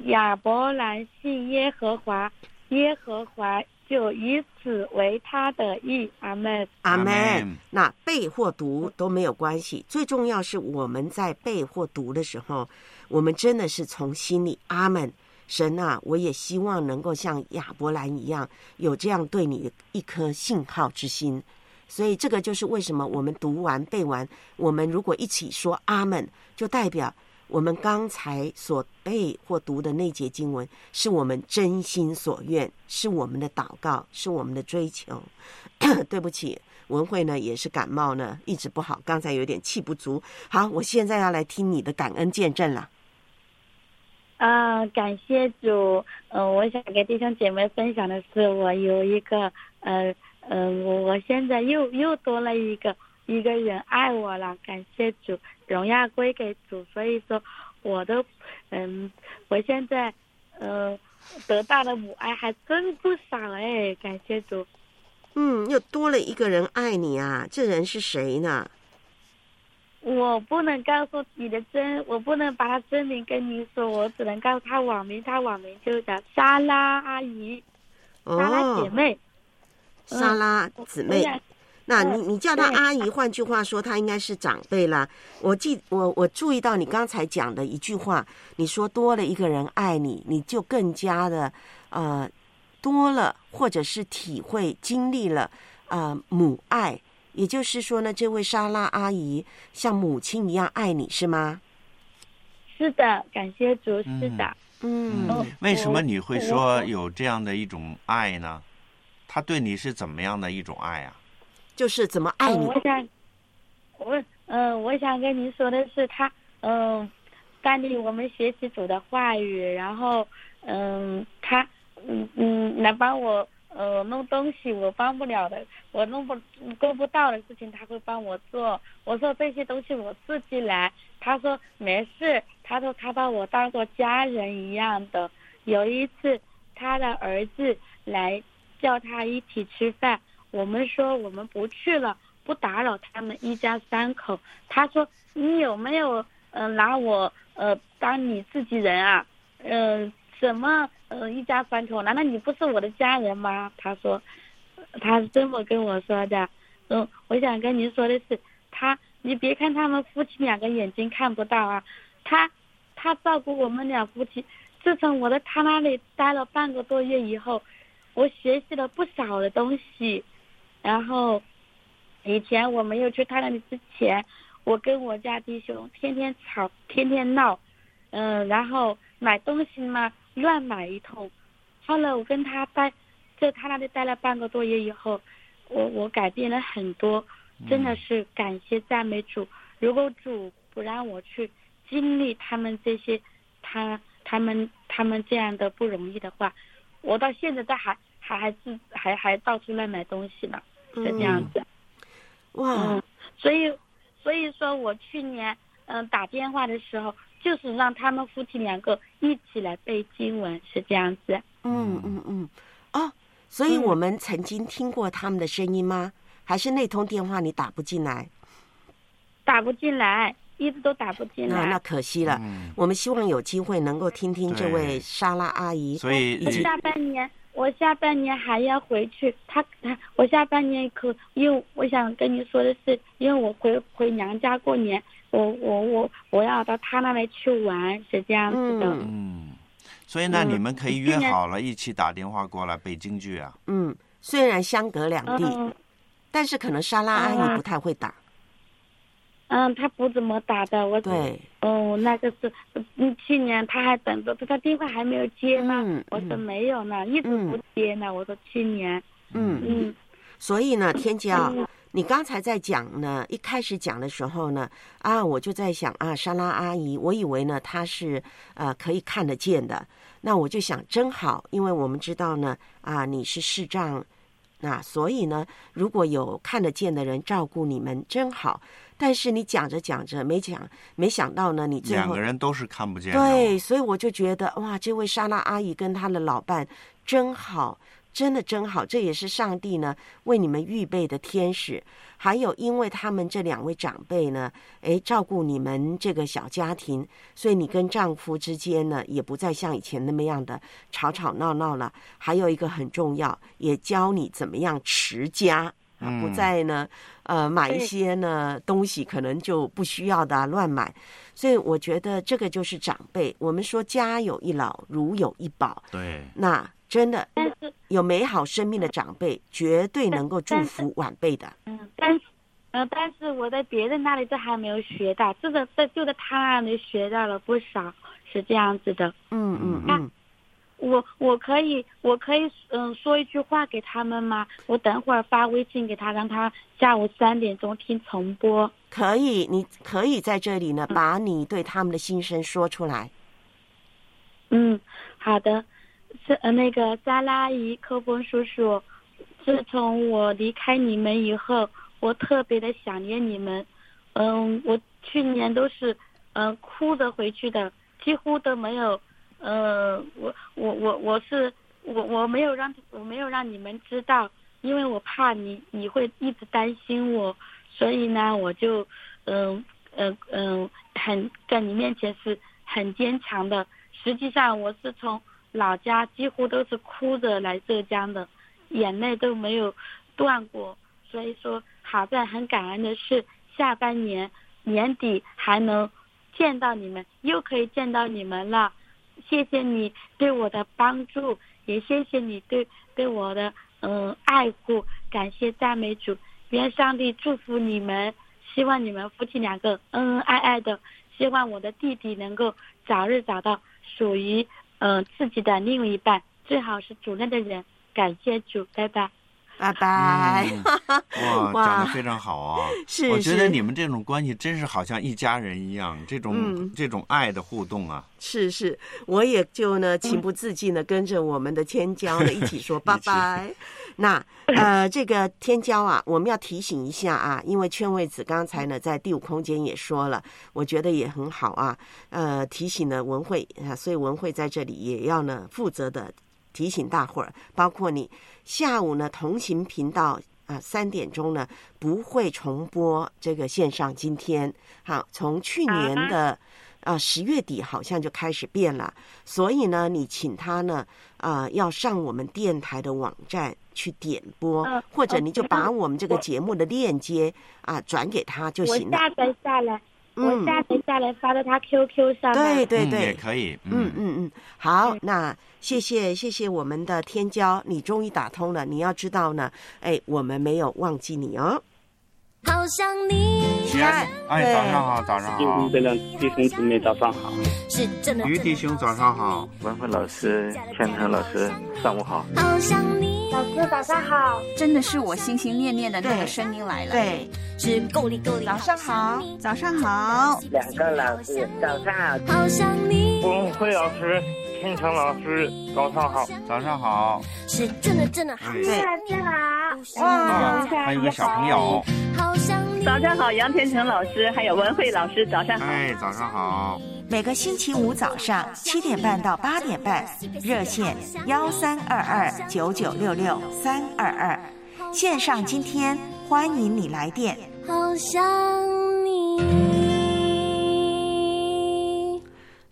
亚伯兰信耶和华，耶和华就以此为他的义。阿门。阿门门。那背或读都没有关系，最重要是我们在背或读的时候，我们真的是从心里阿门。神啊，我也希望能够像亚伯兰一样，有这样对你的一颗信号之心。所以这个就是为什么我们读完背完，我们如果一起说阿门，就代表我们刚才所背或读的那节经文，是我们真心所愿，是我们的祷告，是我们的追求。<clears throat> 对不起，文慧呢也是感冒呢，一直不好，刚才有点气不足。好，我现在要来听你的感恩见证了。啊、感谢主。嗯、我想给弟兄姐妹分享的是，我有一个，呃，呃，我我现在又又多了一个一个人爱我了，感谢主，荣耀归给主。所以说，我都，嗯，我现在，呃，得到的母爱还真不少哎，感谢主。嗯，又多了一个人爱你啊，这人是谁呢？我不能告诉你的真，我不能把他真名跟你说，我只能告诉他网名，他网名就叫莎拉阿姨，莎拉姐妹，莎拉姊妹。嗯那你你叫她阿姨，换句话说，她应该是长辈啦。我记我我注意到你刚才讲的一句话，你说多了一个人爱你，你就更加的呃多了，或者是体会经历了呃母爱，也就是说呢，这位莎拉阿姨像母亲一样爱你，是吗？是的，感谢主，是的，嗯哦为什么你会说有这样的一种爱呢？他对你是怎么样的一种爱啊？就是怎么爱你嗯我想，我嗯、我想跟您说的是，他嗯、带领我们学习主的话语，然后嗯、他嗯嗯来帮我呃弄东西，我帮不了的，我弄不够不到的事情，他会帮我做。我说这些东西我自己来，他说没事，他说他把我当做家人一样的。有一次，他的儿子来叫他一起吃饭。我们说我们不去了，不打扰他们一家三口。他说你有没有呃拿我呃当你自己人啊？呃什么呃一家三口？难道你不是我的家人吗？他说他是这么跟我说的。嗯，我想跟您说的是，他你别看他们夫妻两个眼睛看不到啊，他他照顾我们俩夫妻。自从我在他那里待了半个多月以后，我学习了不少的东西。然后，以前我没有去他那里之前，我跟我家弟兄天天吵，天天闹，嗯、然后买东西嘛乱买一通。后来我跟他待，在他那里待了半个多月以后，我我改变了很多，真的是感谢赞美主。如果主不让我去经历他们这些，他他们他们这样的不容易的话，我到现在都还还还是还还到处乱买东西呢，是这样子。哇嗯，所以所以说我去年嗯、打电话的时候，就是让他们夫妻两个一起来背经文，是这样子。嗯嗯嗯，哦，所以我们曾经听过他们的声音吗？还是那通电话你打不进来？打不进来，一直都打不进来。那那可惜了。我们希望有机会能够听听这位莎拉阿姨，所以我下半年，我下半年还要回去。他他，我下半年可，因为我想跟你说的是，因为我回回娘家过年，我我我我要到他那里去玩，是这样子的。嗯，所以呢，嗯你们可以约好了一起打电话过来北京剧啊。嗯，虽然相隔两地，嗯但是可能莎拉阿姨不太会打。嗯，他不怎么打的，我对，哦，那个是，嗯，去年他还等着，他电话还没有接呢。嗯我说没有呢，一直不接呢。我说去年，嗯嗯，所以呢，天骄嗯，你刚才在讲呢，一开始讲的时候呢，啊，我就在想啊，莎拉阿姨，我以为呢她是呃可以看得见的，那我就想真好，因为我们知道呢，啊，你是视障，那所以呢，如果有看得见的人照顾你们，真好。但是你讲着讲着，没讲，没想到呢，你最后两个人都是看不见的。对，所以我就觉得哇，这位莎拉阿姨跟她的老伴真好，真的真好，这也是上帝呢为你们预备的天使。还有，因为他们这两位长辈呢，诶，照顾你们这个小家庭，所以你跟丈夫之间呢，也不再像以前那么样的吵吵闹闹了。还有一个很重要，也教你怎么样持家。啊，不嗯再呢，呃，买一些呢东西可能就不需要的、啊、乱买，所以我觉得这个就是长辈。我们说家有一老，如有一宝，对，那真的但是有美好生命的长辈，绝对能够祝福晚辈的。嗯，但是，呃，但是我在别人那里都还没有学到，这个在就在他那里学到了不少，是这样子的。嗯嗯嗯，我我可以我可以嗯说一句话给他们吗？我等会儿发微信给他，让他下午三点钟听重播。可以，你可以在这里呢，把你对他们的心声说出来。嗯，好的，是呃那个莎拉阿姨、科峰叔叔，自从我离开你们以后，我特别的想念你们。嗯，我去年都是嗯、呃哭着回去的，几乎都没有。呃，我我我我是我我没有让我没有让你们知道，因为我怕你你会一直担心我，所以呢，我就嗯嗯嗯，很在你面前是很坚强的。实际上，我是从老家几乎都是哭着来浙江的，眼泪都没有断过。所以说，好在很感恩的是，下半年年底还能见到你们，又可以见到你们了。谢谢你对我的帮助，也谢谢你对对我的嗯爱护，感谢赞美主，愿上帝祝福你们，希望你们夫妻两个恩恩爱爱的，希望我的弟弟能够早日找到属于嗯自己的另一半，最好是主任的人，感谢主，拜拜。拜拜！哇，讲的非常好啊！是，我觉得你们这种关系真是好像一家人一样，这种这种爱的互动啊。是是，我也就呢情不自禁的跟着我们的天骄呢一起说 <laughs> 拜拜。那呃，这个天骄啊，我们要提醒一下啊，因为劝位子刚才呢在第五空间也说了，我觉得也很好啊。呃，提醒了文慧啊，所以文慧在这里也要呢负责的。提醒大伙儿，包括你下午呢同行频道啊，三点钟呢不会重播这个线上。今天好，从去年的啊十月底好像就开始变了，所以呢，你请他呢啊要上我们电台的网站去点播，或者你就把我们这个节目的链接啊转给他就行了。下载下来。我下载下来发到他 QQ 上。对对对，也可以。嗯嗯嗯，好，那谢谢谢谢我们的天骄，你终于打通了。你要知道呢，哎，我们没有忘记你哦。好想你，亲爱，哎，早上好，早上好。弟兄姊妹早上好。于弟兄早上好，文慧老师、天成老师上午好。好想你，老师早上好。真的是我心心念念的那个声音来了。对，是够力够力。早上好，早上好。两个老师早上好。好想你，文慧老师。天成老师，早上好，早上好，是真的真的好，对，老师好，哇，还有个小朋友，早上好，杨天成老师，还有文慧老师，早上好，哎，早上好，每个星期五早上七点半到八点半，热线幺三二二九九六六三二二，线上今天欢迎你来电，好想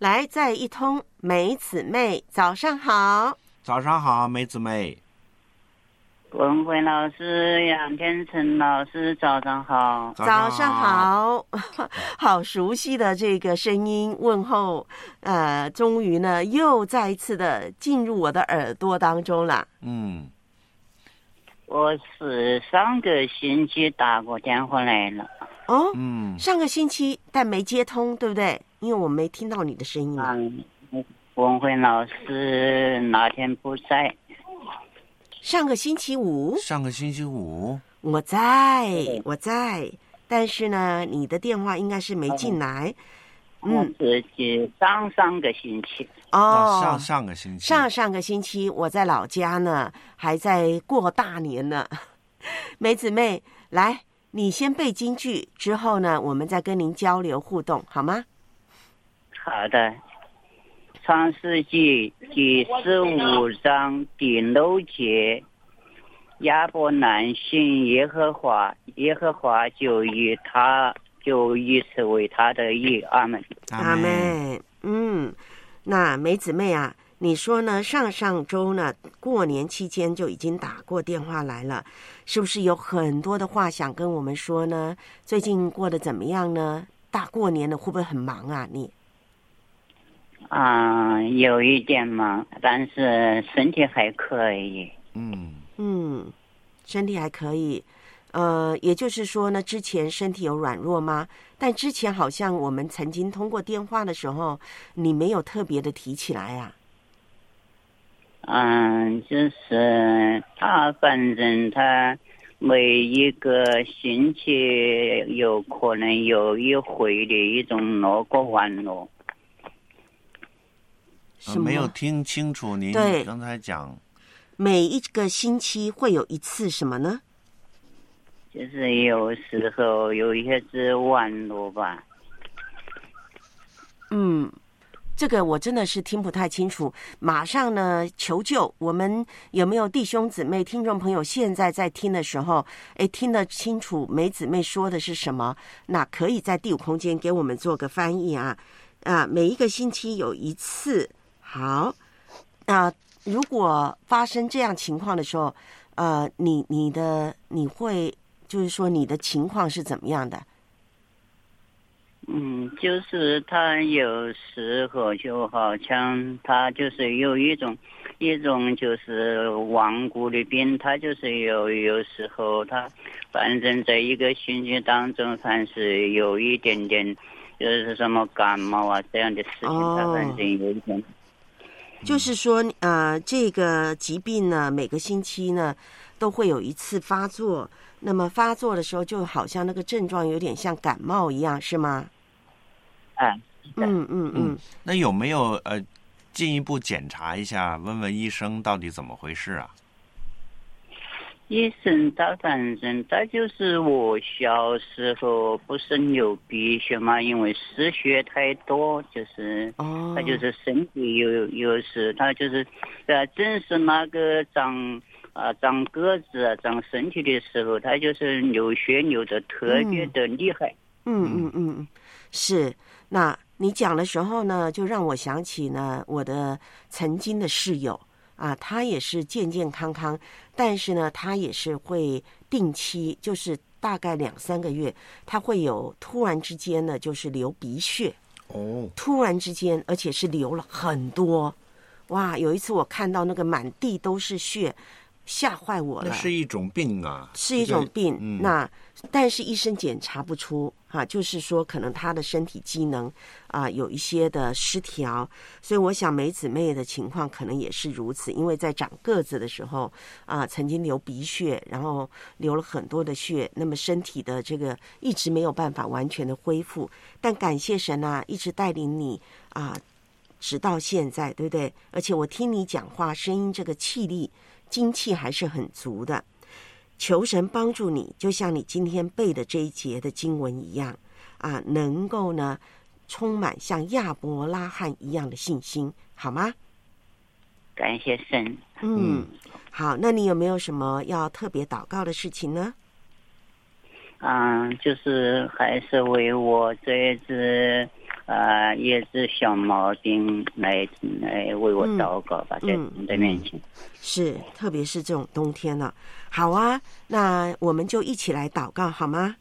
来，再一通，梅姊妹，早上好。早上好，梅姊妹。文慧老师、杨天成老师，早上好。早上好，<laughs> 好熟悉的这个声音问候，呃，终于呢，又再一次的进入我的耳朵当中了。嗯，我是上个星期打过电话来了。哦，嗯，上个星期但没接通，对不对？因为我没听到你的声音。嗯，文慧老师哪天不在。上个星期五。上个星期五。我在，我在，但是呢，你的电话应该是没进来。嗯，是上上个星期。哦，上上个星期。上上个星期我在老家呢，还在过大年呢。<laughs> 梅姊妹，来，你先背京剧，之后呢，我们再跟您交流互动，好吗？好的，《创世纪》第十五章第六节，亚伯兰信耶和华，耶和华就以他就以此为他的义。阿门。阿门。嗯，那梅姊妹啊，你说呢？上上周呢，过年期间就已经打过电话来了，是不是有很多的话想跟我们说呢？最近过得怎么样呢？大过年的会不会很忙啊？你？啊，有一点忙，但是身体还可以。嗯嗯，身体还可以。呃，也就是说呢，之前身体有软弱吗？但之前好像我们曾经通过电话的时候，你没有特别的提起来啊。嗯，就是他，反正他每一个星期有可能有一回的一种那个网络。没有听清楚您刚才讲，每一个星期会有一次什么呢？就是有时候有一些是网络吧。嗯，这个我真的是听不太清楚，马上呢求救。我们有没有弟兄姊妹、听众朋友现在在听的时候，哎，听得清楚梅姊妹说的是什么？那可以在第五空间给我们做个翻译啊啊！每一个星期有一次，好那。如果发生这样情况的时候，呃，你你的你会就是说你的情况是怎么样的？嗯，就是他有时候就好像他就是有一种一种就是顽固的病，他就是有有时候他反正在一个星期当中，凡是有一点点就是什么感冒啊这样的事情，他反正有一点。就是说，呃，这个疾病呢，每个星期呢都会有一次发作。那么发作的时候，就好像那个症状有点像感冒一样，是吗？嗯，嗯嗯嗯。那有没有呃进一步检查一下，问问医生到底怎么回事啊？医生他反正他就是我小时候不是流鼻血嘛，因为失血太多，就是他就是身体有有时他就是呃正是那个长啊长个子长身体的时候，他就是流血流的特别的厉害。嗯嗯嗯，是。那你讲的时候呢，就让我想起呢我的曾经的室友。啊，他也是健健康康，但是呢，他也是会定期，就是大概两三个月，他会有突然之间呢，就是流鼻血。哦，突然之间，而且是流了很多。哇，有一次我看到那个满地都是血。吓坏我了！那是一种病啊，是一种病。那但是医生检查不出啊，就是说可能他的身体机能啊有一些的失调，所以我想梅姊妹的情况可能也是如此，因为在长个子的时候啊，曾经流鼻血，然后流了很多的血，那么身体的这个一直没有办法完全的恢复。但感谢神啊，一直带领你啊，直到现在，对不对？而且我听你讲话，声音这个气力。精气还是很足的，求神帮助你，就像你今天背的这一节的经文一样啊，能够呢充满像亚伯拉罕一样的信心，好吗？感谢神。嗯，好，那你有没有什么要特别祷告的事情呢？嗯，就是还是为我这一只。啊，也是小毛病来来为我祷告吧，在你的面前。是，特别是这种冬天了。好啊，那我们就一起来祷告好吗？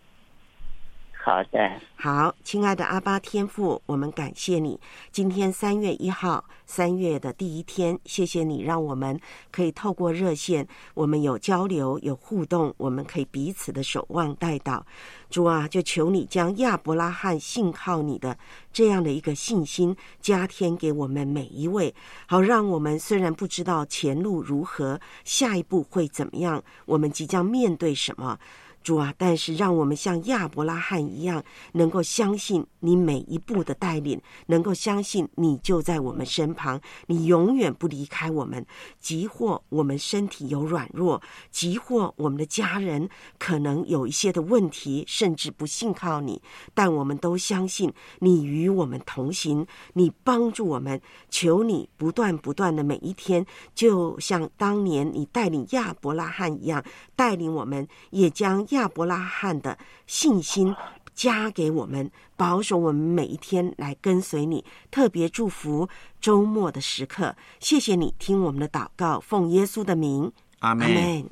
好的，好，亲爱的阿巴天父，我们感谢你。今天三月一号，三月的第一天，谢谢你让我们可以透过热线，我们有交流，有互动，我们可以彼此的守望待祷。主啊，就求你将亚伯拉罕信靠你的这样的一个信心加添给我们每一位，好让我们虽然不知道前路如何，下一步会怎么样，我们即将面对什么。主啊，但是让我们像亚伯拉罕一样，能够相信你每一步的带领，能够相信你就在我们身旁，你永远不离开我们。即或我们身体有软弱，即或我们的家人可能有一些的问题，甚至不信靠你，但我们都相信你与我们同行，你帮助我们。求你不断不断的每一天，就像当年你带领亚伯拉罕一样，带领我们，也将。亚伯拉罕的信心加给我们，保守我们每一天来跟随你。特别祝福周末的时刻，谢谢你听我们的祷告，奉耶稣的名，阿门。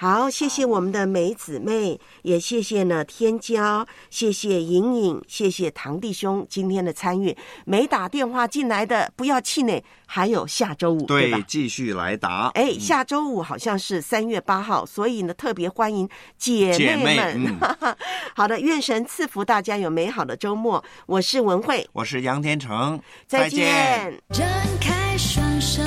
好，谢谢我们的梅姊妹，也谢谢呢天骄，谢谢莹莹，谢谢堂弟兄今天的参与。没打电话进来的不要气馁，还有下周五对吧？继续来打。哎，下周五好像是三月八号，所以呢特别欢迎姐妹们。<laughs> 好的，愿神赐福大家有美好的周末。我是文慧，我是杨天成，再见。张开双手。